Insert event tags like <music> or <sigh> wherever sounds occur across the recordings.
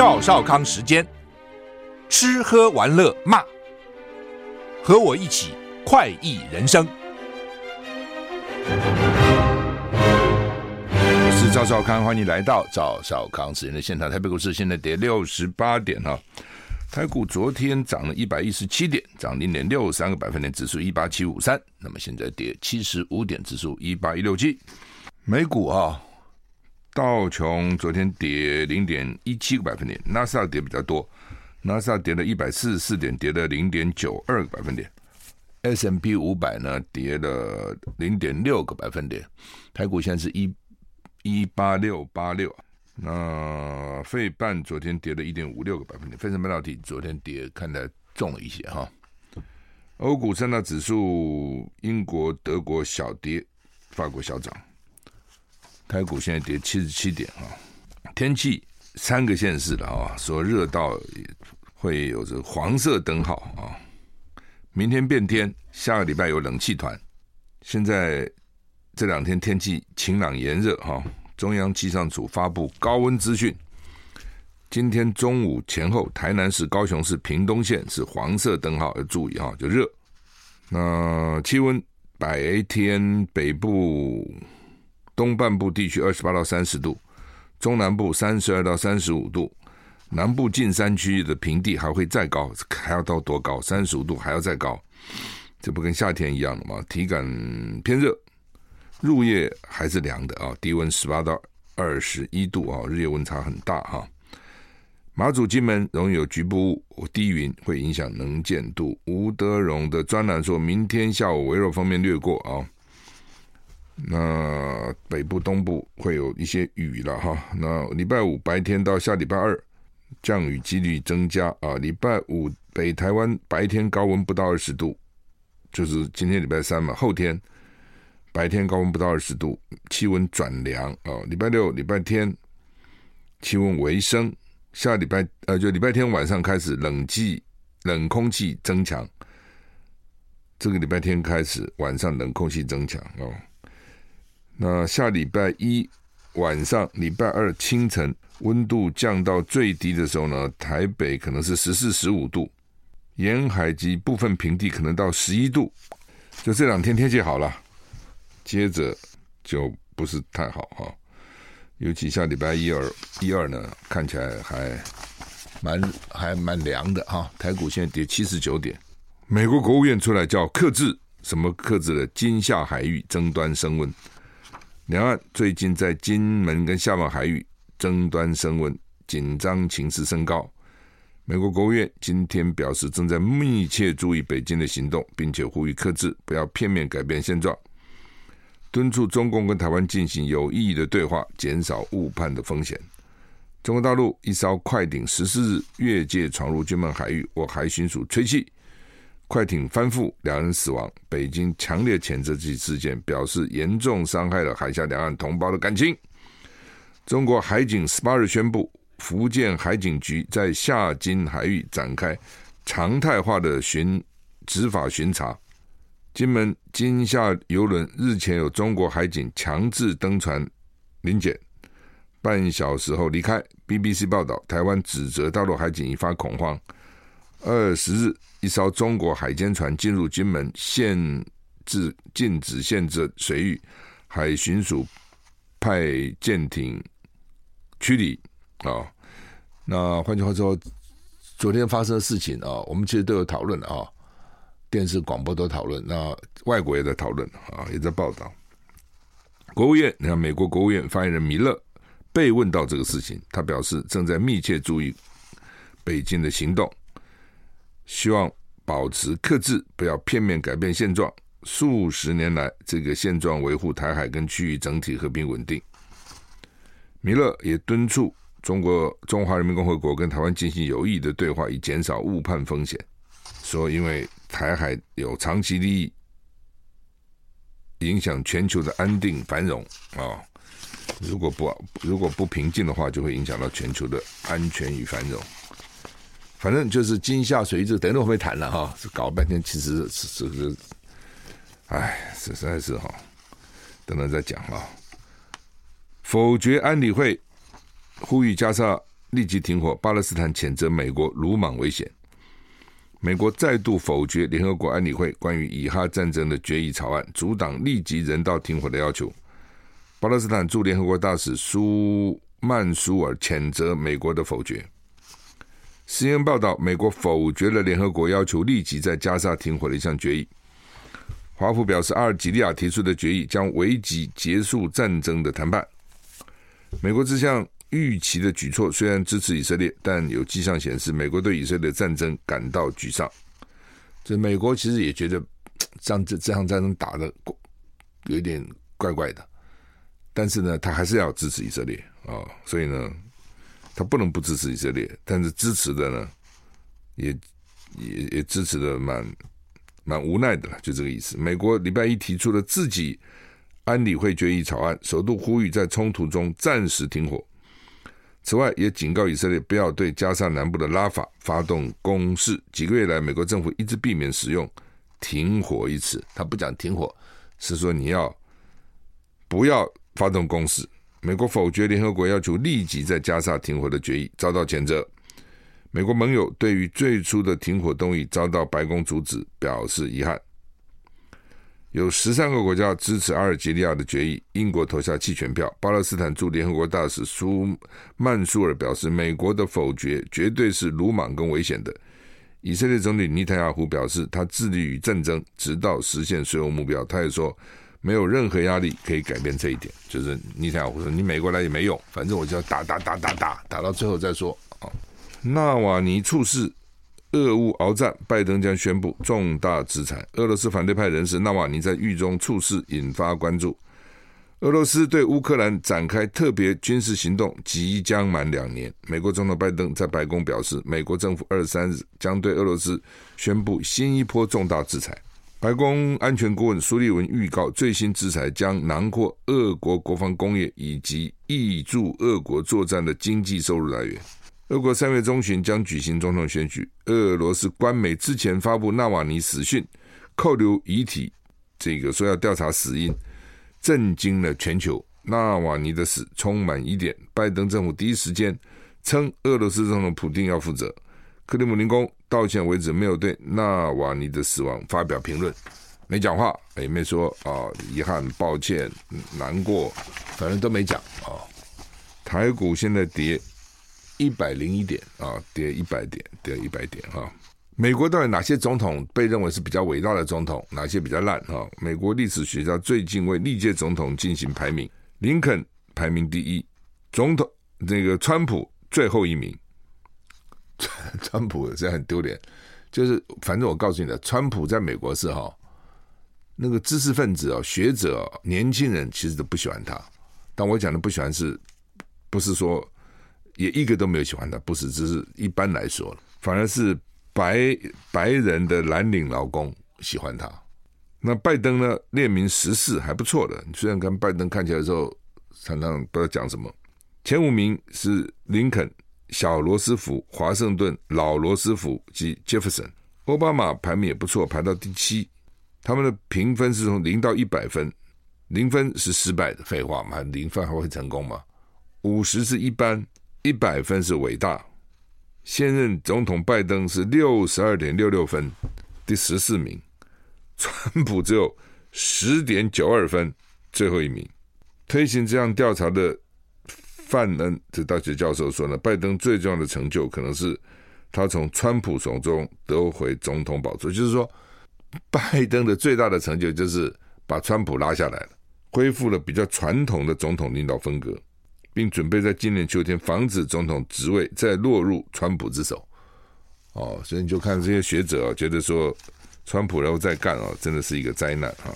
赵少康时间，吃喝玩乐骂，和我一起快意人生。我是赵少康，欢迎来到赵少康时间的现场。台北股市现在跌六十八点哈，台股昨天涨了一百一十七点，涨零点六三个百分点，指数一八七五三。那么现在跌七十五点，指数一八一六七。美股啊。道琼昨天跌零点一七个百分点，纳斯达跌比较多，纳斯达跌了一百四十四点，跌了零点九二个百分点。S M P 五百呢跌了零点六个百分点。台股现在是一一八六八六。那费半昨天跌了一点五六个百分点，费城半导体昨天跌看来重了一些哈。欧股三大指数，英国、德国小跌，法国小涨。台股现在跌七十七点啊，天气三个县市了啊，说热到会有着黄色灯号啊。明天变天，下个礼拜有冷气团。现在这两天天气晴朗炎热哈，中央气象署发布高温资讯。今天中午前后，台南市、高雄市、屏东县是黄色灯号，要注意哈，就热。那气温白天北部。东半部地区二十八到三十度，中南部三十二到三十五度，南部近山区域的平地还会再高，还要到多高？三十五度还要再高，这不跟夏天一样的吗？体感偏热，入夜还是凉的啊，低温十八到二十一度啊，日夜温差很大哈。马祖、金门容易有局部低云，会影响能见度。吴德荣的专栏说，明天下午微弱方面略过啊。那北部、东部会有一些雨了哈。那礼拜五白天到下礼拜二，降雨几率增加啊。礼拜五北台湾白天高温不到二十度，就是今天礼拜三嘛。后天白天高温不到二十度，气温转凉啊。礼拜六、礼拜天气温回升，下礼拜呃就礼拜天晚上开始冷气冷空气增强。这个礼拜天开始晚上冷空气增强哦。那下礼拜一晚上、礼拜二清晨，温度降到最低的时候呢，台北可能是十四、十五度，沿海及部分平地可能到十一度。就这两天天气好了，接着就不是太好哈。尤其下礼拜一二一二呢，看起来还蛮还蛮凉的哈。台股现在跌七十九点，美国国务院出来叫克制，什么克制的？金夏海域争端升温。两岸最近在金门跟厦门海域争端升温，紧张情势升高。美国国务院今天表示，正在密切注意北京的行动，并且呼吁克制，不要片面改变现状，敦促中共跟台湾进行有意义的对话，减少误判的风险。中国大陆一艘快艇十四日越界闯入金门海域，我海巡署吹气。快艇翻覆，两人死亡。北京强烈谴责这起事件，表示严重伤害了海峡两岸同胞的感情。中国海警十八日宣布，福建海警局在厦金海域展开常态化的巡执法巡查。金门金厦邮轮日前有中国海警强制登船临检，半小时后离开。BBC 报道，台湾指责大陆海警引发恐慌。二十日，一艘中国海监船进入金门限制禁止限制水域，海巡署派舰艇驱离。啊、那换句话说，昨天发生的事情啊、我们其实都有讨论的啊，电视、广播都讨论，那外国也在讨论啊，也在报道。国务院，你看，美国国务院发言人米勒被问到这个事情，他表示正在密切注意北京的行动。希望保持克制，不要片面改变现状。数十年来，这个现状维护台海跟区域整体和平稳定。米勒也敦促中国中华人民共和国跟台湾进行有益的对话，以减少误判风险。说，因为台海有长期利益，影响全球的安定繁荣啊、如果不如果不平静的话，就会影响到全球的安全与繁荣。反正就是金厦水域，这等等我会谈了哈，搞半天，其实是是是，哎，实在是哈，等等再讲啊。否决安理会呼吁加沙立即停火。巴勒斯坦谴责美国鲁莽危险。美国再度否决联合国安理会关于以哈战争的决议草案，阻挡立即人道停火的要求。巴勒斯坦驻联合国大使苏曼苏尔谴责美国的否决。CNN 报道，美国否决了联合国要求立即在加沙停火的一项决议。华府表示，阿尔及利亚提出的决议将危及结束战争的谈判。美国这项预期的举措虽然支持以色列，但有迹象显示，美国对以色列战争感到沮丧。这美国其实也觉得，<tsk> 这样这这场战争打得有点怪怪的，但是呢，他还是要支持以色列啊，所以呢，他不能不支持以色列，但是支持的呢，也也也支持的蛮。蛮无奈的了，就这个意思。美国礼拜一提出了自己安理会决议草案，首度呼吁在冲突中暂时停火。此外，也警告以色列不要对加沙南部的拉法发动攻势。几个月来，美国政府一直避免使用“停火”一词，他不讲停火，是说你要不要发动攻势。美国否决联合国要求立即在加沙停火的决议，遭到谴责。美国盟友对于最初的停火动议遭到白宫阻止表示遗憾。有十三个国家支持阿尔及利亚的决议，英国投下弃权票。巴勒斯坦驻联合国大使苏曼苏尔表示，美国的否决绝对是鲁莽跟危险的。以色列总理尼坦雅胡表示，他致力于战争，直到实现所有目标。他也说，没有任何压力可以改变这一点。就是你想我说，你美国来也没用，反正我就要打打打打打，打到最后再说啊。纳瓦尼猝死，俄乌鏖战，拜登将宣布重大制裁。俄罗斯反对派人士纳瓦尼在狱中猝死，引发关注。俄罗斯对乌克兰展开特别军事行动即将满两年。美国总统拜登在白宫表示，美国政府二十三日将对俄罗斯宣布新一波重大制裁。白宫安全顾问苏利文预告，最新制裁将囊括俄国国防工业以及挹注俄国作战的经济收入来源。俄国三月中旬将举行总统选举。俄罗斯官媒之前发布纳瓦尼死讯，扣留遗体，这个说要调查死因，震惊了全球。纳瓦尼的死充满疑点。拜登政府第一时间称俄罗斯总统普丁要负责。克里姆林宫到现在为止没有对纳瓦尼的死亡发表评论，没讲话，也没说啊遗憾、抱歉、难过，反正都没讲啊。台股现在跌。一百零一点啊，跌一百点，跌一百点哈。美国到底哪些总统被认为是比较伟大的总统，哪些比较烂哈？美国历史学家最近为历届总统进行排名，林肯排名第一，总统那个川普最后一名。<laughs> 川普这很丢脸，就是反正我告诉你的，川普在美国是哈，那个知识分子哦，学者哦，年轻人其实都不喜欢他。但我讲的不喜欢是，不是说。也一个都没有喜欢他，不是，只是一般来说，反而是白白人的蓝领劳工喜欢他。那拜登呢？列名时事还不错的，虽然跟拜登看起来的时候常常不知道讲什么。前五名是林肯、小罗斯福、华盛顿、老罗斯福及杰弗森。奥巴马排名也不错，排到第七。他们的评分是从零到一百分，零分是失败的，废话嘛，零分还会成功吗？五十是一般。一百分是伟大，现任总统拜登是六十二点六六分，第十四名，川普只有十点九二分，最后一名。推行这项调查的范恩这大学教授说呢，拜登最重要的成就可能是他从川普手中夺回总统宝座，就是说，拜登的最大的成就就是把川普拉下来了，恢复了比较传统的总统领导风格。并准备在今年秋天防止总统职位再落入川普之手，哦，所以你就看这些学者啊，觉得说川普然后再干啊，真的是一个灾难哈。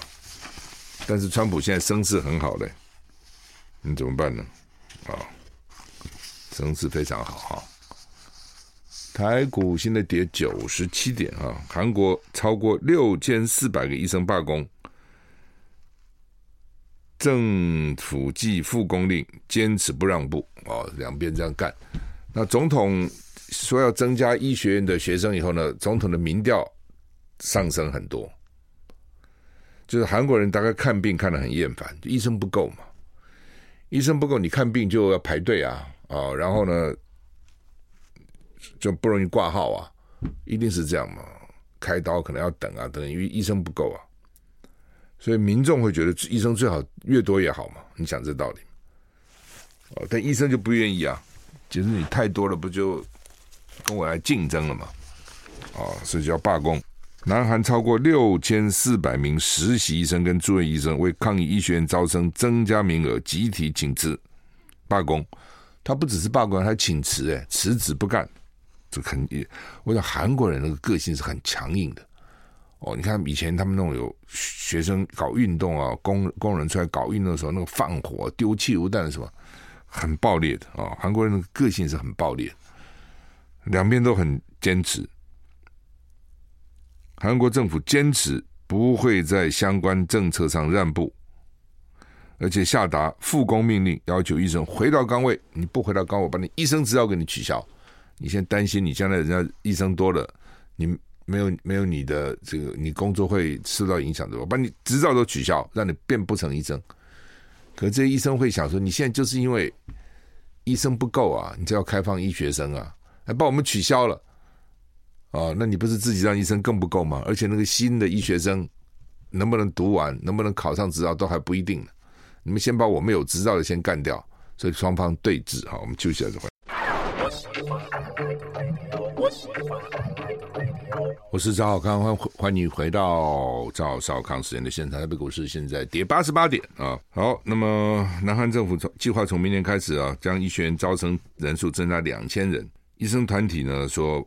但是川普现在声势很好嘞，你怎么办呢？啊，声势非常好哈。台股现在跌九十七点啊，韩国超过六千四百个医生罢工。政府继复工令，坚持不让步哦，两边这样干。那总统说要增加医学院的学生以后呢，总统的民调上升很多。就是韩国人大概看病看得很厌烦，医生不够嘛，医生不够，你看病就要排队啊、哦，然后呢，就不容易挂号啊，一定是这样嘛？开刀可能要等啊，等，因为医生不够啊，所以民众会觉得医生最好越多越好嘛。你讲这道理，哦，但医生就不愿意啊，其实你太多了，不就跟我来竞争了嘛？啊，所以就要罢工。南韩超过六千四百名实习医生跟住院医生为抗议医学院招生增加名额，集体请辞罢工。他不只是罢工，他还请辞，哎，辞职不干。这很，我想韩国人那个个性是很强硬的。哦，你看以前他们那种有学生搞运动啊，工工人出来搞运动的时候，那个放火、丢汽油弹什么，很暴烈的啊。韩国人的个性是很暴烈，两边都很坚持。韩国政府坚持不会在相关政策上让步，而且下达复工命令，要求医生回到岗位。你不回到岗位，我把你医生执照给你取消。你现在担心你将来人家医生多了，你没有没有你的这个，你工作会受到影响的。我把你执照都取消，让你变不成医生。可这些医生会想说，你现在就是因为医生不够啊，你就要开放医学生啊，还把我们取消了。哦，那你不是自己让医生更不够吗？而且那个新的医学生能不能读完，能不能考上执照都还不一定呢。你们先把我们有执照的先干掉，所以双方对峙。好，我们休息一下再回来。我是赵少康，欢欢迎回到赵少康时间的现场。台北股市现在跌八十八点啊。好，那么南韩政府从计划从明年开始啊，将医学院招生人数增加两千人。医生团体呢说。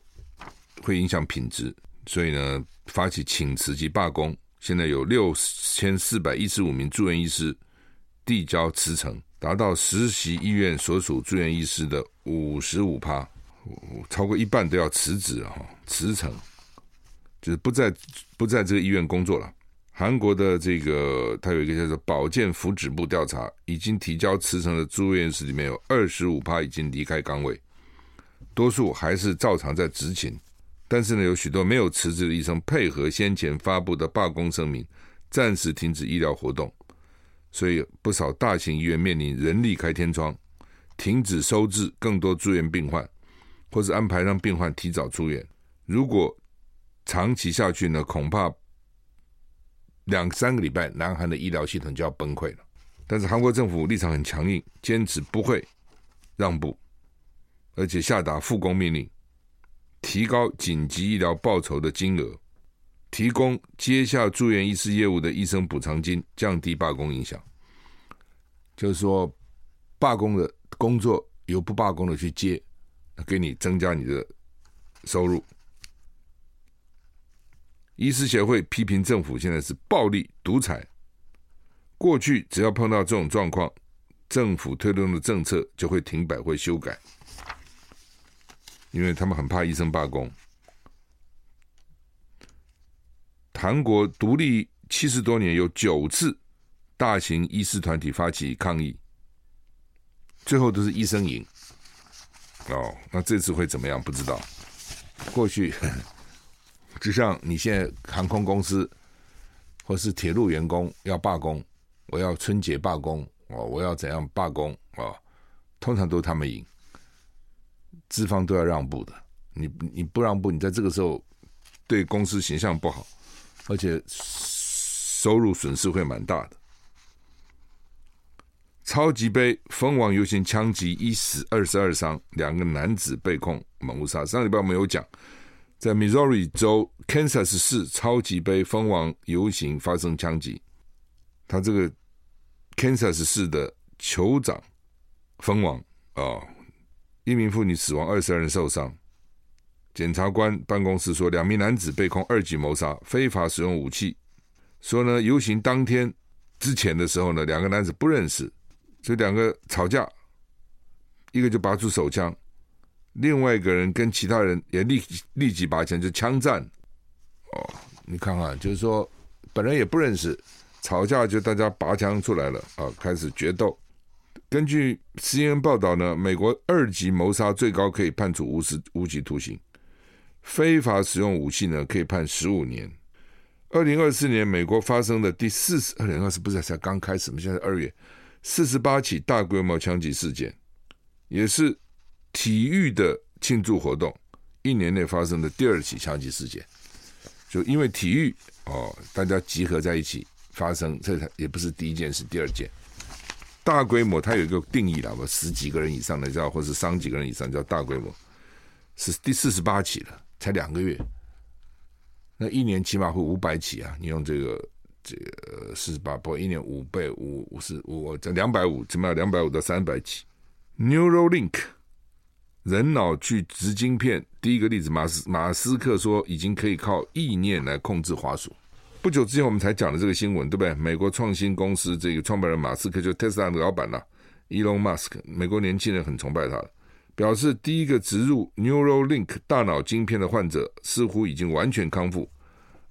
会影响品质，所以呢，发起请辞及罢工。现在有六千四百一十五名住院医师递交辞呈，达到实习医院所属住院医师的五十五趴，超过一半都要辞职哈，辞呈就是不在不在这个医院工作了。韩国的这个，他有一个叫做保健福祉部调查，已经提交辞呈的住院医师里面有二十五趴已经离开岗位，多数还是照常在执勤。但是呢，有许多没有辞职的医生配合先前发布的罢工声明，暂时停止医疗活动，所以不少大型医院面临人力开天窗，停止收治更多住院病患，或是安排让病患提早出院。如果长期下去呢，恐怕两三个礼拜，南韩的医疗系统就要崩溃了。但是韩国政府立场很强硬，坚持不会让步，而且下达复工命令。提高紧急医疗报酬的金额，提供接下住院医师业务的医生补偿金，降低罢工影响。就是说，罢工的工作由不罢工的去接，给你增加你的收入。医师协会批评政府现在是暴力独裁。过去只要碰到这种状况，政府推动的政策就会停摆或修改。因为他们很怕医生罢工。韩国独立七十多年，有九次大型医师团体发起抗议，最后都是医生赢。哦，那这次会怎么样？不知道。过去 <laughs> 就像你现在航空公司或是铁路员工要罢工，我要春节罢工哦，我要怎样罢工哦，通常都是他们赢。资方都要让步的，你你不让步，你在这个时候对公司形象不好，而且收入损失会蛮大的。超级杯蜂王游行枪击一死二十二伤，两个男子被控谋杀。上礼拜我们有讲，在 Missouri 州 Kansas 市超级杯蜂王游行发生枪击，他这个 Kansas 市的酋长蜂王啊。一名妇女死亡，二十二人受伤。检察官办公室说，两名男子被控二级谋杀、非法使用武器。说呢，游行当天之前的时候呢，两个男子不认识，就两个吵架，一个就拔出手枪，另外一个人跟其他人也立立即拔枪，就枪战。哦，你看看，就是说本来也不认识，吵架就大家拔枪出来了啊，开始决斗。根据 CNN 报道呢，美国二级谋杀最高可以判处无时无期徒刑，非法使用武器呢可以判十五年。二零二四年美国发生的第四十，二零二四不是才刚开始吗？现在二月四十八起大规模枪击事件，也是体育的庆祝活动，一年内发生的第二起枪击事件，就因为体育哦，大家集合在一起发生，这也不是第一件，是第二件。大规模它有一个定义了，我十几个人以上的叫，或是伤几个人以上叫大规模，是第四十八起了，才两个月。那一年起码会五百起啊！你用这个这个四十八，不，一年五倍五五十五，这两百五，起码两百五到三百起。Neuralink 人脑去植晶片，第一个例子，马斯马斯克说已经可以靠意念来控制滑鼠。不久之前我们才讲的这个新闻，对不对？美国创新公司这个创办人马斯克，就 Tesla 的老板了，Elon Musk，美国年轻人很崇拜他。表示第一个植入 Neuralink 大脑晶片的患者似乎已经完全康复，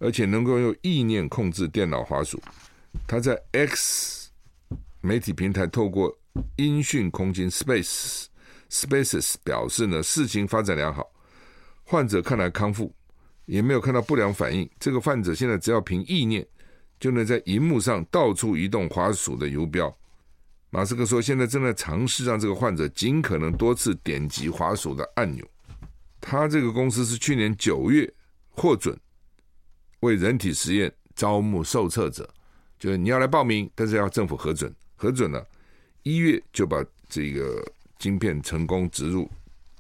而且能够用意念控制电脑滑鼠。他在 X 媒体平台透过音讯空间 Space Spaces 表示呢，事情发展良好，患者看来康复，也没有看到不良反应。这个患者现在只要凭意念，就能在荧幕上到处移动滑鼠的游标。马斯克说：“现在正在尝试让这个患者尽可能多次点击滑鼠的按钮。他这个公司是去年九月获准为人体实验招募受测者，就是你要来报名，但是要政府核准。核准了，一月就把这个晶片成功植入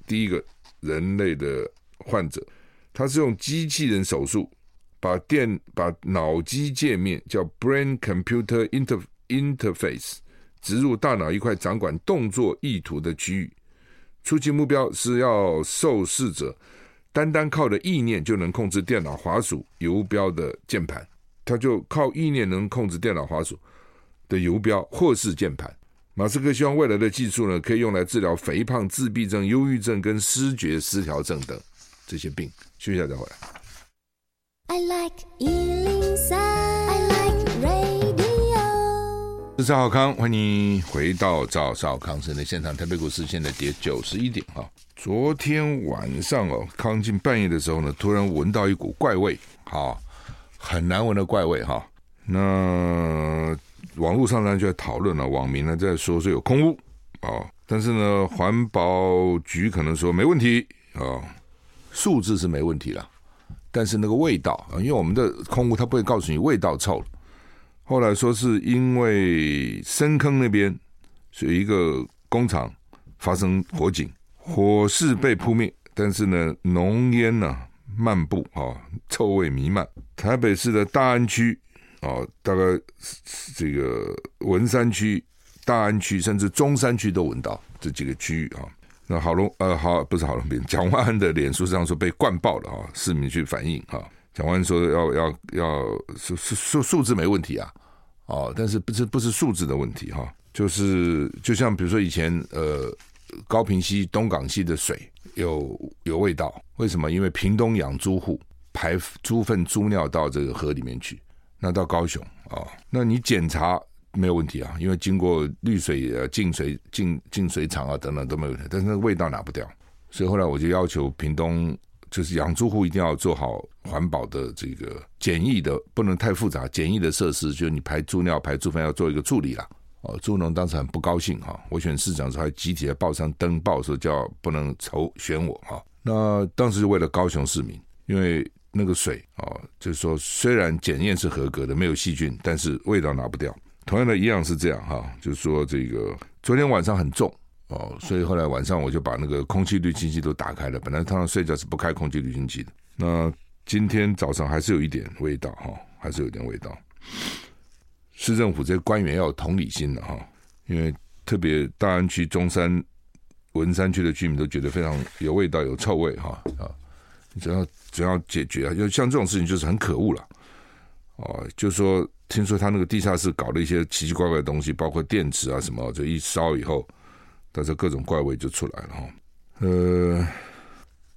第一个人类的患者。他是用机器人手术把电把脑机界面叫 Brain Computer Inter Interface。”植入大脑一块掌管动作意图的区域，初期目标是要受试者单单靠着意念就能控制电脑滑鼠游标的键盘，他就靠意念能控制电脑滑鼠的游标或是键盘。马斯克希望未来的技术呢，可以用来治疗肥胖、自闭症、忧郁症跟思觉失调症等这些病。休息一下再回来。I like 我是赵少康，欢迎回到赵少康生的现场。台北股市现在跌九十一点哈。昨天晚上哦，靠近半夜的时候呢，突然闻到一股怪味，哈，很难闻的怪味哈。那网络上呢就在讨论了，网民呢在说是有空污啊，但是呢环保局可能说没问题啊，数字是没问题了，但是那个味道啊，因为我们的空污它不会告诉你味道臭。后来说是因为深坑那边是有一个工厂发生火警，火势被扑灭，但是呢浓烟呢漫步啊，臭味弥漫。台北市的大安区啊，大概这个文山区、大安区甚至中山区都闻到这几个区域啊。那郝龙呃好不是郝龙斌，蒋万安的脸书上说被灌爆了啊，市民去反映哈。蒋万说要要要数数数数字没问题啊，哦，但是不是不是数字的问题哈，就是就像比如说以前呃高屏溪东港溪的水有有味道，为什么？因为屏东养猪户排猪粪猪尿到这个河里面去，那到高雄啊，那你检查没有问题啊，因为经过滤水呃净水净净水厂啊等等都没有问题，但是那味道拿不掉，所以后来我就要求屏东。就是养猪户一定要做好环保的这个简易的，不能太复杂，简易的设施，就是你排猪尿、排猪粪要做一个处理啦。哦，猪农当时很不高兴哈，我选市长时候还集体在报上登报说叫不能筹选我哈。那当时就为了高雄市民，因为那个水啊，就是说虽然检验是合格的，没有细菌，但是味道拿不掉。同样的一样是这样哈，就是说这个昨天晚上很重。哦，所以后来晚上我就把那个空气滤清器都打开了。本来他睡觉是不开空气滤清器的。那今天早上还是有一点味道哈，还是有点味道。市政府这些官员要有同理心的哈，因为特别大安区、中山、文山区的居民都觉得非常有味道、有臭味哈啊。只要只要解决啊，就像这种事情就是很可恶了。哦，就说听说他那个地下室搞了一些奇奇怪怪的东西，包括电池啊什么，就一烧以后。但是各种怪味就出来了哈，呃，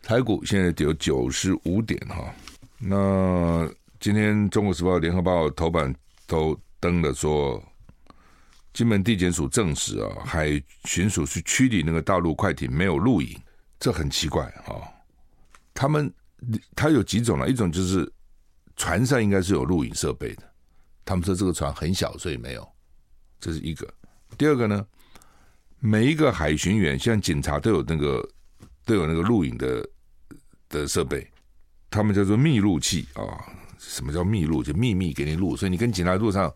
台股现在有九十五点哈。那今天《中国时报》、《联合报》头版都登了说，金门地检署证实啊，海巡署去驱离那个大陆快艇没有录影，这很奇怪啊。他们他有几种呢？一种就是船上应该是有录影设备的，他们说这个船很小，所以没有，这是一个。第二个呢？每一个海巡员，像警察都有那个都有那个录影的的设备，他们叫做密录器啊。什么叫密录？就秘密给你录，所以你跟警察路上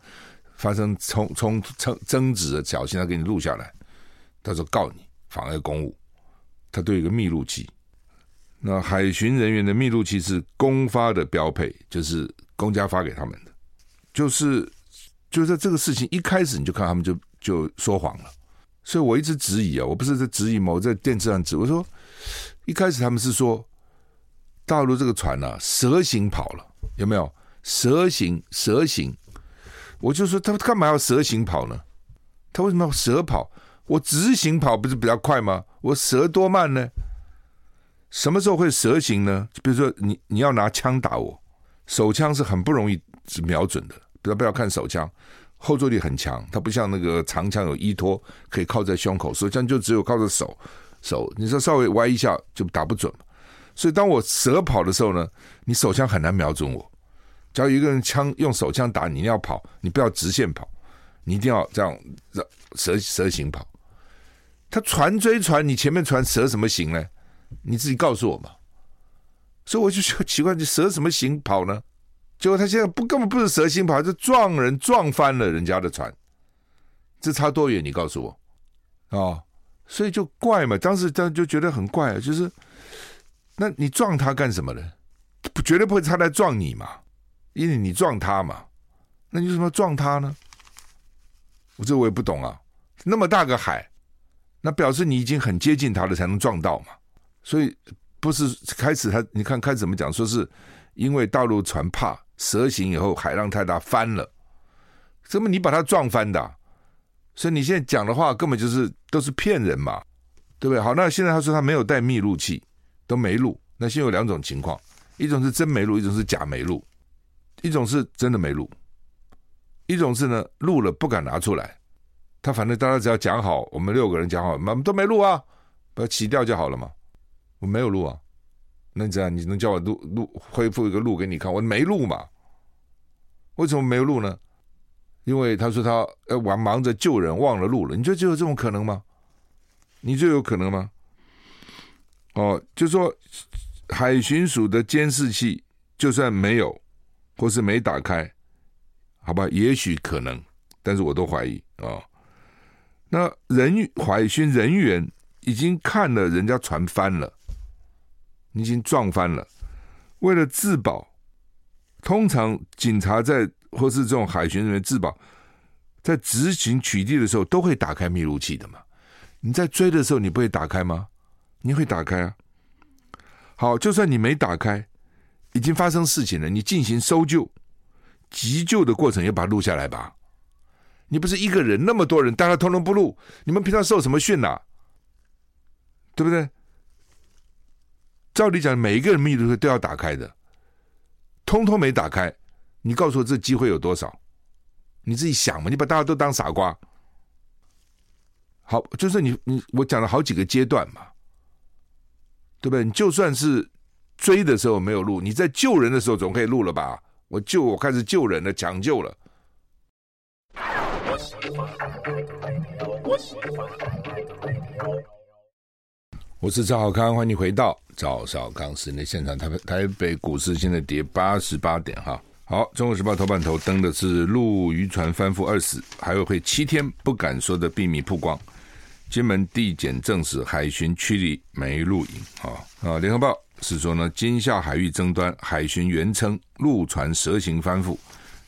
发生冲冲争争执的，小心他给你录下来，到时候告你妨碍公务。他都有一个密录器。那海巡人员的密录器是公发的标配，就是公家发给他们的。就是就在这个事情一开始，你就看他们就就说谎了。所以我一直质疑啊，我不是在质疑吗？我在电视上指，我说一开始他们是说大陆这个船呢、蛇行跑了，有没有蛇行蛇行？我就说他干嘛要蛇行跑呢？他为什么要蛇跑？我直行跑不是比较快吗？我蛇多慢呢？什么时候会蛇行呢？就比如说你你要拿枪打我，手枪是很不容易瞄准的，不要不要看手枪。后坐力很强，它不像那个长枪有依托，可以靠在胸口，手枪就只有靠着手手。你说稍微歪一下就打不准。所以当我蛇跑的时候呢，你手枪很难瞄准我。只要一个人枪用手枪打你，你要跑，你不要直线跑，你一定要这样蛇蛇形跑。他船追船，你前面船蛇什么形呢？你自己告诉我嘛。所以我就觉得奇怪，你蛇什么形跑呢？结果他现在不根本不是蛇形跑，是撞人撞翻了人家的船，这差多远？你告诉我啊、所以就怪嘛，当时当时就觉得很怪啊，就是那你撞他干什么呢？绝对不会他来撞你嘛，因为你撞他嘛，那你为什么要撞他呢？我这我也不懂啊，那么大个海，那表示你已经很接近他了才能撞到嘛，所以不是开始他你看开始怎么讲，说是因为大陆船怕。蛇行以后，海浪太大翻了，怎么你把它撞翻的？所以你现在讲的话根本就是都是骗人嘛，对不对？好，那现在他说他没有带密录器，都没录。那现在有两种情况，一种是真没录，一种是假没录。一种是真的没录，一种是呢录了不敢拿出来。他反正大家只要讲好，我们六个人讲好，我们都没录啊，把它起掉就好了嘛。我没有录啊。那这样，你能叫我录录恢复一个录给你看？我没录嘛？为什么没录呢？因为他说他呃忙忙着救人忘了录了。你觉得就有这种可能吗？你觉得有可能吗？哦，就说海巡署的监视器就算没有或是没打开，好吧，也许可能，但是我都怀疑啊、哦。那人海巡人员已经看了人家船翻了。你已经撞翻了，为了自保，通常警察在或是这种海巡人员自保，在执行取缔的时候都会打开密录器的嘛。你在追的时候，你不会打开吗？你会打开啊。好，就算你没打开，已经发生事情了，你进行搜救、急救的过程也把它录下来吧。你不是一个人，那么多人，大家通通不录，你们平常受什么训啊？对不对？照理讲，每一个人密录器都要打开的，通通没打开，你告诉我这机会有多少？你自己想嘛，你把大家都当傻瓜。好，就是你你我讲了好几个阶段嘛，对不对？你就算是追的时候没有录，你在救人的时候总可以录了吧？我救我开始救人了，抢救了。我，是赵少康，欢迎回到赵少康室内现场。台北台北股市现在跌八十八点哈。好，《中国时报》头版头登的是陆渔船翻覆二死，还有会七天不敢说的秘密曝光。金门地检证实海巡驱离没录影啊啊！《联合报》是说呢，金夏海域争端，海巡原称陆船蛇形翻覆，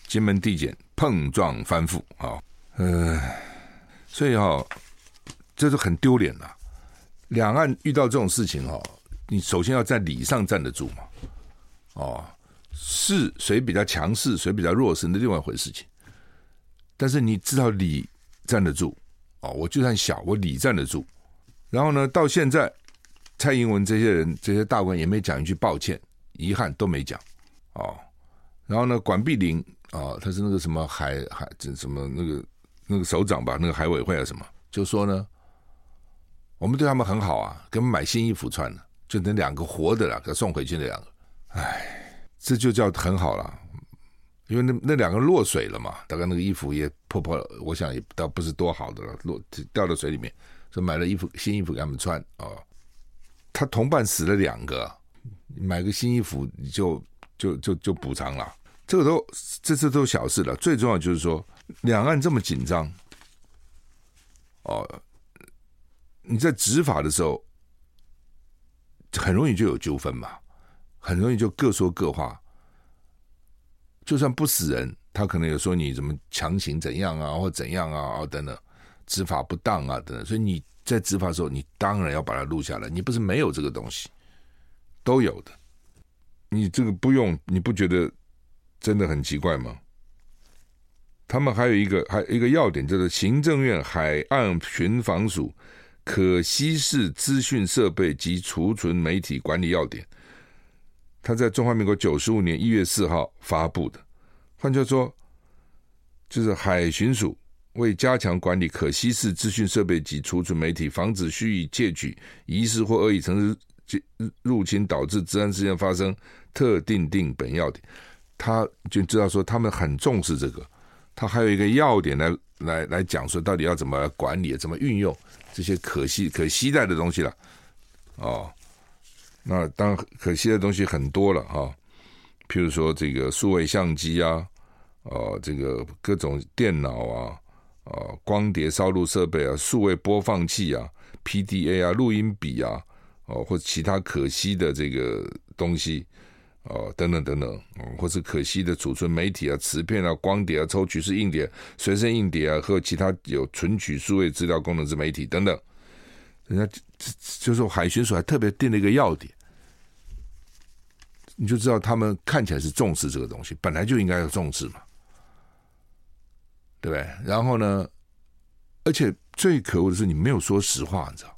金门地检碰撞翻覆啊。呃，所以哈、这是很丢脸的。两岸遇到这种事情哦，你首先要在理上站得住嘛，哦，是谁比较强势，谁比较弱势，那另外一回事情。但是你知道理站得住哦，我就算小，我理站得住。然后呢，到现在蔡英文这些人这些大官也没讲一句抱歉，遗憾都没讲哦。然后呢，管碧玲啊、哦，他是那个什么海海这什么那个那个首长吧，那个海委会啊什么，就说呢。我们对他们很好啊，给他们买新衣服穿了，就那两个活的了，给他送回去那两个，哎，这就叫很好了，因为那那两个落水了嘛，大概那个衣服也破破了，我想也倒不是多好的了，落掉到水里面，就买了衣服新衣服给他们穿、哦。他同伴死了两个，买个新衣服你就就就就补偿了，这个都这这都小事了。最重要就是说，两岸这么紧张，哦，你在执法的时候很容易就有纠纷嘛，很容易就各说各话。就算不死人，他可能有说你怎么强行怎样啊，或怎样啊，等等，执法不当啊，等等。所以你在执法的时候，你当然要把它录下来。你不是没有这个东西，都有的。你这个不用，你不觉得真的很奇怪吗？他们还有一个，还有一个要点，就是行政院海岸巡防署可稀释资讯设备及储存媒体管理要点。他在中华民国九十五年一月四号发布的，换句话说，就是海巡署为加强管理可稀释资讯设备及储存媒体，防止蓄意窃取、遗失或恶意程式入侵导致治安事件发生，特定定本要点。他就知道说他们很重视这个，他还有一个要点来来来讲说到底要怎么管理、怎么运用这些可惜可惜带的东西了，哦。那当然，可惜的东西很多了哈，譬如说这个数位相机啊，哦，这个各种电脑啊，哦，光碟烧录设备啊，数位播放器啊，PDA 啊，录音笔啊，哦，或者其他可惜的这个东西，哦，等等等等，或是可惜的储存媒体啊，磁片啊，光碟啊，抽取式硬碟、随身硬碟啊，和其他有存取数位资料功能之媒体等等。人家就就是海巡署还特别定了一个要点，你就知道他们看起来是重视这个东西，本来就应该要重视嘛，对不对？然后呢，而且最可恶的是你没有说实话，你知道？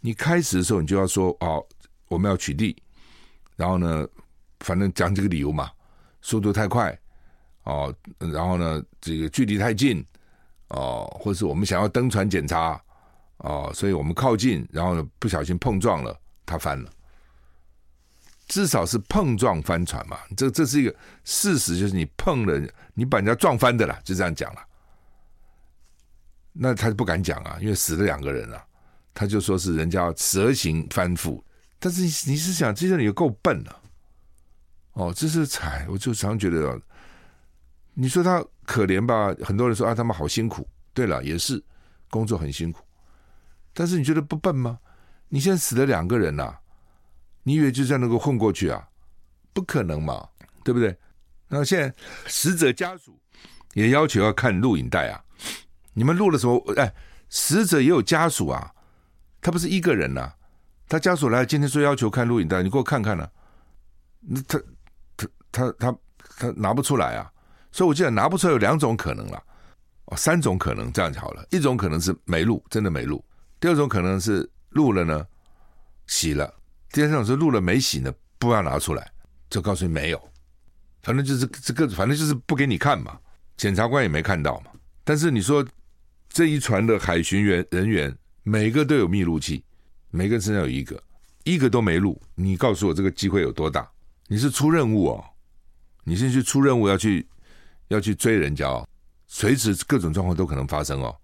你开始的时候你就要说哦，我们要取缔，然后呢，反正讲这个理由嘛，速度太快哦，然后呢，这个距离太近哦，或是我们想要登船检查。哦，所以我们靠近，然后呢，不小心碰撞了，他翻了。至少是碰撞翻船嘛，这这是一个事实，就是你碰了，你把人家撞翻的啦，就这样讲了。那他就不敢讲啊，因为死了两个人啊，他就说是人家蛇形翻覆。但是你是想，这些人也够笨了，哦，这是才，我就常觉得，你说他可怜吧？很多人说啊，他们好辛苦。对了，也是工作很辛苦。但是你觉得不笨吗？你现在死了两个人呐、你以为就这样能够混过去啊？不可能嘛，对不对？那现在死者家属也要求要看录影带啊。你们录了什么？哎，死者也有家属啊，他不是一个人呐、他家属来今天说要求看录影带，你给我看看呢、那他他他他拿不出来啊，所以我记得拿不出来有两种可能了，哦，三种可能，这样就好了。一种可能是没录，真的没录。第二种可能是录了呢，洗了；第三种是录了没洗呢，不要拿出来，就告诉你没有。反正就是这个，反正就是不给你看嘛。检察官也没看到嘛。但是你说这一船的海巡员人员，每个都有密录器，每个身上有一个，一个都没录。你告诉我这个机会有多大？你是出任务哦，你先去出任务要去要去追人家哦，随时各种状况都可能发生哦。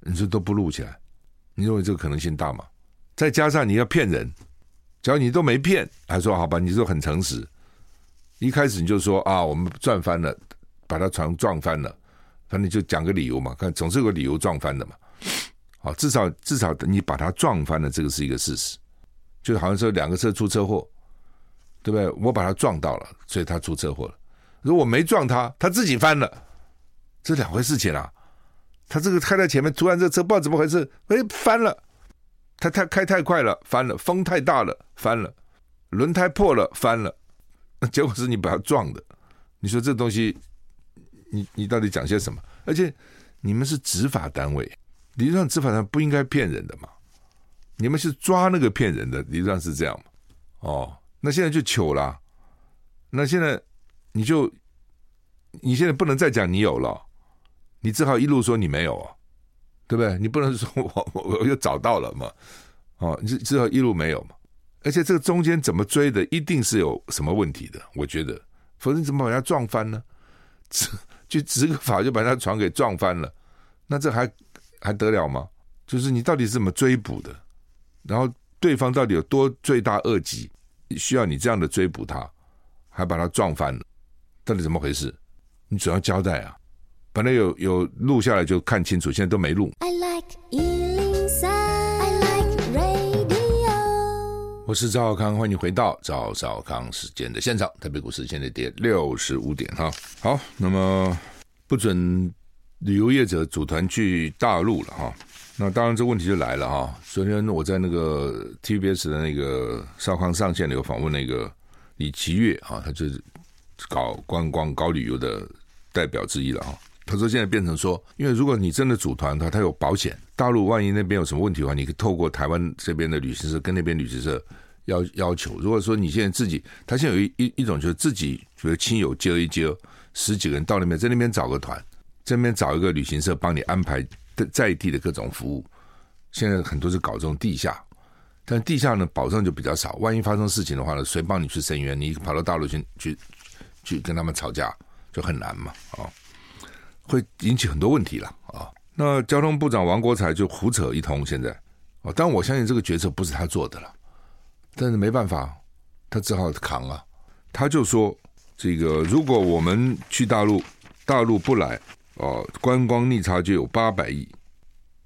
你说都不录起来？你认为这个可能性大吗？再加上你要骗人，只要你都没骗，还说好吧，你说很诚实。一开始你就说啊，我们赚翻了，把他船撞翻了，反正就讲个理由嘛，看总是有个理由撞翻的嘛。好，至少至少你把他撞翻了，这个是一个事实。就好像说两个车出车祸，对不对？我把他撞到了，所以他出车祸了。如果我没撞他，他自己翻了，这两回事情啊。他这个开在前面，突然这车不知道怎么回事，哎，翻了。他太开太快了，翻了。风太大了，翻了。轮胎破了，翻了。结果是你把他撞的。你说这东西，你你到底讲些什么？而且你们是执法单位，理论上执法单位不应该骗人的嘛？你们是抓那个骗人的，理论上是这样？哦，那现在就糗了。那现在你就，你现在不能再讲你有了。你只好一路说你没有啊，对不对？你不能说我我我又找到了嘛，哦，你只好一路没有嘛。而且这个中间怎么追的，一定是有什么问题的，我觉得，否则你怎么把人家撞翻呢？<laughs> 就执个法就把人家船给撞翻了，那这还还得了吗？就是你到底是怎么追捕的？然后对方到底有多罪大恶极？需要你这样的追捕他，还把他撞翻了，到底怎么回事？你总要交代啊！本来有有录下来就看清楚，现在都没录。I like 103, I like radio。我是赵少康，欢迎回到赵少康时间的现场。台北股市现在跌六十五点哈。好，那么不准旅游业者组团去大陆了哈。那当然，这问题就来了哈。昨天我在那个 TBS 的那个少康上线有访问那个李奇岳啊，他就是搞观光、搞旅游的代表之一了哈。他说现在变成说，因为如果你真的组团的话，他有保险，大陆万一那边有什么问题的话，你可以透过台湾这边的旅行社跟那边旅行社要要求。如果说你现在自己，他现在有一一一种就是自己，比如亲友接一接，十几个人到那边，在那边找个团，这边找一个旅行社帮你安排。在地的各种服务，现在很多是搞这种地下，但地下呢，保障就比较少。万一发生事情的话呢，谁帮你去声援？你跑到大陆去去去跟他们吵架，就很难嘛，啊、会引起很多问题了啊、那交通部长王国材就胡扯一通，现在哦，但我相信这个决策不是他做的了，但是没办法，他只好扛啊。他就说，这个如果我们去大陆，大陆不来。哦，观光逆差就有八百亿，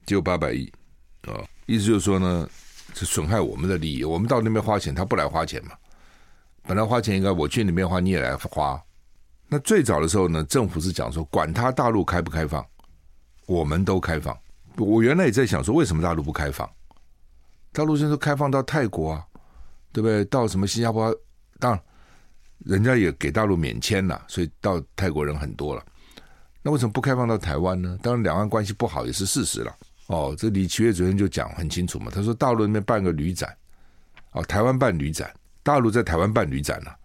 就有八百亿，哦，意思就是说呢，是损害我们的利益。我们到那边花钱，他不来花钱嘛？本来花钱应该我去那边花，你也来花。那最早的时候呢，政府是讲说，管他大陆开不开放，我们都开放。我原来也在想说，为什么大陆不开放？大陆现在开放到泰国啊，对不对？到什么新加坡？当然，人家也给大陆免签了，所以到泰国人很多了。那为什么不开放到台湾呢？当然，两岸关系不好也是事实了。哦，这李奇岳昨天就讲很清楚嘛，他说大陆那边办个旅展，哦，台湾办旅展，大陆在台湾办旅展了，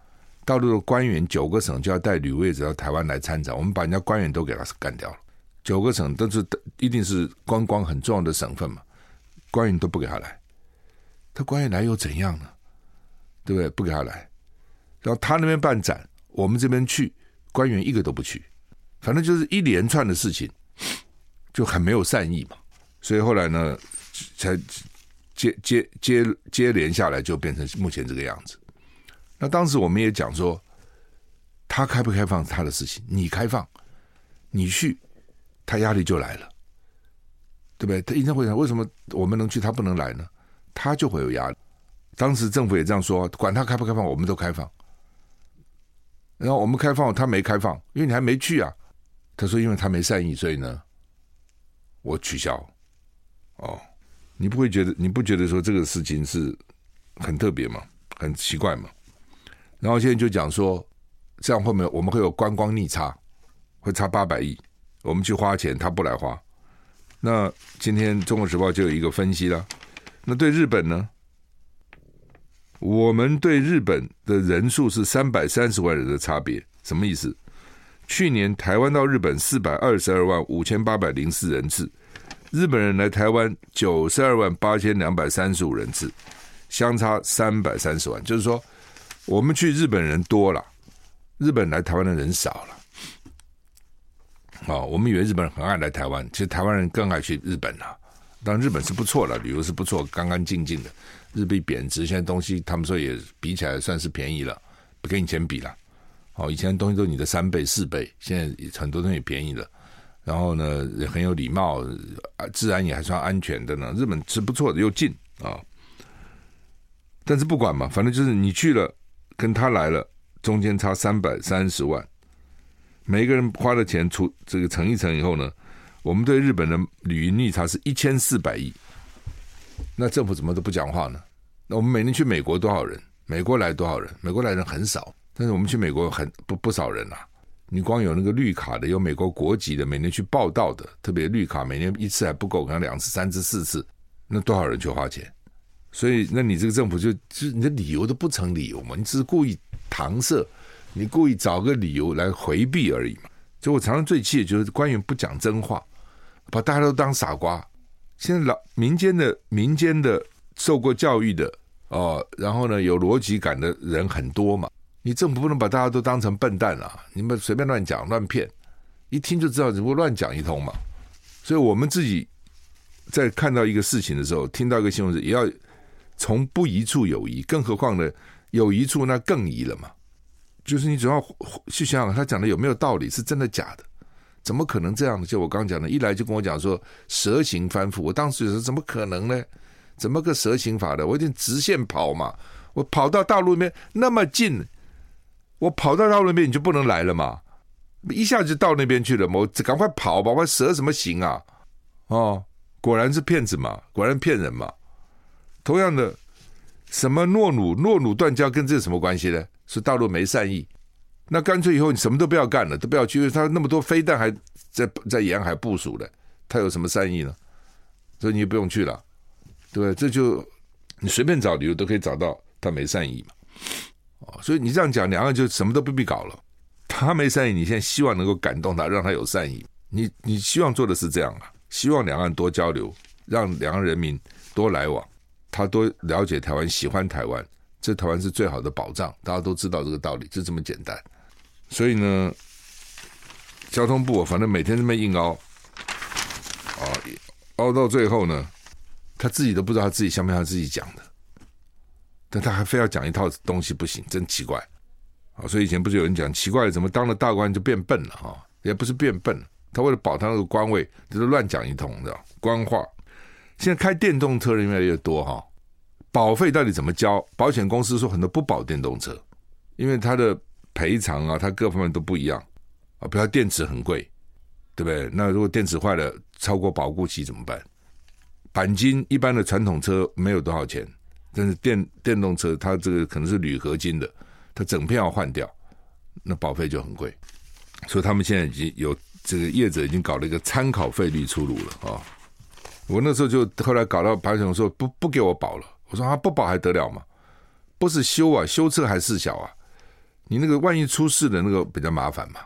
大陆的官员九个省就要带旅位者到台湾来参展，我们把人家官员都给他干掉了，九个省都是一定是观光很重要的省份嘛，官员都不给他来，他官员来又怎样呢？对不对？不给他来，然后他那边办展，我们这边去，官员一个都不去。反正就是一连串的事情，就很没有善意嘛，所以后来呢，才接接接接连下来，就变成目前这个样子。那当时我们也讲说，他开不开放他的事情，你开放，你去，他压力就来了，对不对？他一定会想，为什么我们能去，他不能来呢？他就会有压力。当时政府也这样说，管他开不开放，我们都开放。然后我们开放，他没开放，因为你还没去啊。他说：“因为他没善意，所以呢，我取消。哦，你不会觉得你不觉得说这个事情是很特别吗？很奇怪吗？然后现在就讲说，这样后面我们会有观光逆差，会差八百亿，我们去花钱，他不来花。那今天《中国时报》就有一个分析了。那对日本呢？我们对日本的人数是三百三十万人的差别，什么意思？”去年台湾到日本四百二十二万五千八百零四人次，日本人来台湾九十二万八千两百三十五人次，相差三百三十万。就是说，我们去日本人多了，日本来台湾的人少了。哦，我们以为日本人很爱来台湾，其实台湾人更爱去日本了。当然，日本是不错的，旅游是不错，干干净净的。日币贬值，现在东西他们说也比起来算是便宜了，不跟以前比了。哦，以前东西都是你的三倍、四倍，现在很多东西便宜了。然后呢，也很有礼貌，治安也还算安全的呢。日本是不错的，又近啊。但是不管嘛，反正就是你去了，跟他来了，中间差三百三十万，每一个人花的钱除这个乘一乘以后呢，我们对日本的旅游逆差是一千四百亿。那政府怎么都不讲话呢？那我们每年去美国多少人？美国来多少人？美国来人很少。但是我们去美国很不不少人呐、啊，你光有那个绿卡的，有美国国籍的，每年去报道的，特别绿卡每年一次还不够，可能两次、三次、四次，那多少人去花钱？所以，那你这个政府就就你的理由都不成理由嘛？你只是故意搪塞，你故意找个理由来回避而已嘛？就我常常最气的就是官员不讲真话，把大家都当傻瓜。现在老民间的民间的受过教育的哦，然后呢有逻辑感的人很多嘛。你政府不能把大家都当成笨蛋啊！你们随便乱讲乱骗，一听就知道只不过乱讲一通嘛。所以我们自己在看到一个事情的时候，听到一个新闻，也要从不疑处有疑。更何况呢，有疑处那更疑了嘛。就是你总要去想想他讲的有没有道理，是真的假的？怎么可能这样呢？就我刚讲的，一来就跟我讲说蛇形翻覆，我当时就说怎么可能呢？怎么个蛇形法的？我一定直线跑嘛，我跑到大陆面那么近，我跑到大陆那边你就不能来了嘛？一下子就到那边去了嘛，我赶快跑吧！我蛇什么形啊？哦，果然是骗子嘛，果然骗人嘛。同样的，什么诺鲁诺鲁断交跟这有什么关系呢？是大陆没善意，那干脆以后你什么都不要干了，都不要去，因为他那么多飞弹还在在沿海部署的，他有什么善意呢？所以你也不用去了，对不对？这就你随便找理由都可以找到他没善意嘛。哦，所以你这样讲，两岸就什么都不必搞了。他没善意，你现在希望能够感动他，让他有善意。你你希望做的是这样啊？希望两岸多交流，让两岸人民多来往，他多了解台湾，喜欢台湾。这台湾是最好的保障，大家都知道这个道理，就这么简单。所以呢，交通部反正每天这么硬凹，啊，凹到最后呢，他自己都不知道他自己像不像他自己讲的，但他还非要讲一套东西不行，真奇怪。啊，所以以前不是有人讲奇怪，怎么当了大官就变笨了哈？也不是变笨，他为了保他那个官位，就是乱讲一通，知道官话。现在开电动车人越来越多哈。保费到底怎么交？保险公司说很多不保电动车，因为它的赔偿啊，它各方面都不一样啊。比如电池很贵，对不对？那如果电池坏了超过保固期怎么办？钣金一般的传统车没有多少钱，但是电电动车它这个可能是铝合金的，它整片要换掉，那保费就很贵。所以他们现在已经有这个业者已经搞了一个参考费率出炉了啊。我那时候就后来搞到保险说不不给我保了。我说他不保还得了吗？不是修啊，修车还事小啊。你那个万一出事的那个比较麻烦嘛。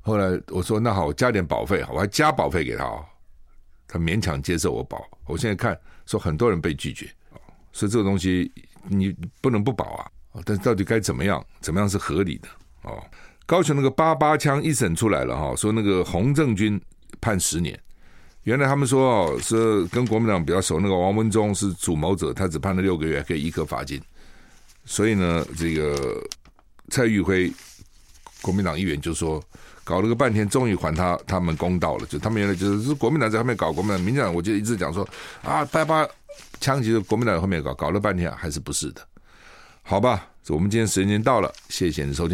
后来我说那好，我加点保费，我还加保费给他哦。他勉强接受我保。我现在看说很多人被拒绝，所以这个东西你不能不保啊。但是到底该怎么样？怎么样是合理的？哦，高雄那个八八枪一审出来了哈，说那个洪正军判十年。原来他们说哦，是跟国民党比较熟，那个王文忠是主谋者，他只判了六个月，可以一科罚金。所以呢，这个蔡玉辉国民党议员就说，搞了个半天，终于还他他们公道了。就他们原来就是是国民党在后面搞，国民党、民进党，我就一直讲说啊，八八枪击的国民党后面搞，搞了半天还是不是的。好吧，我们今天时间到了，谢谢你的收听。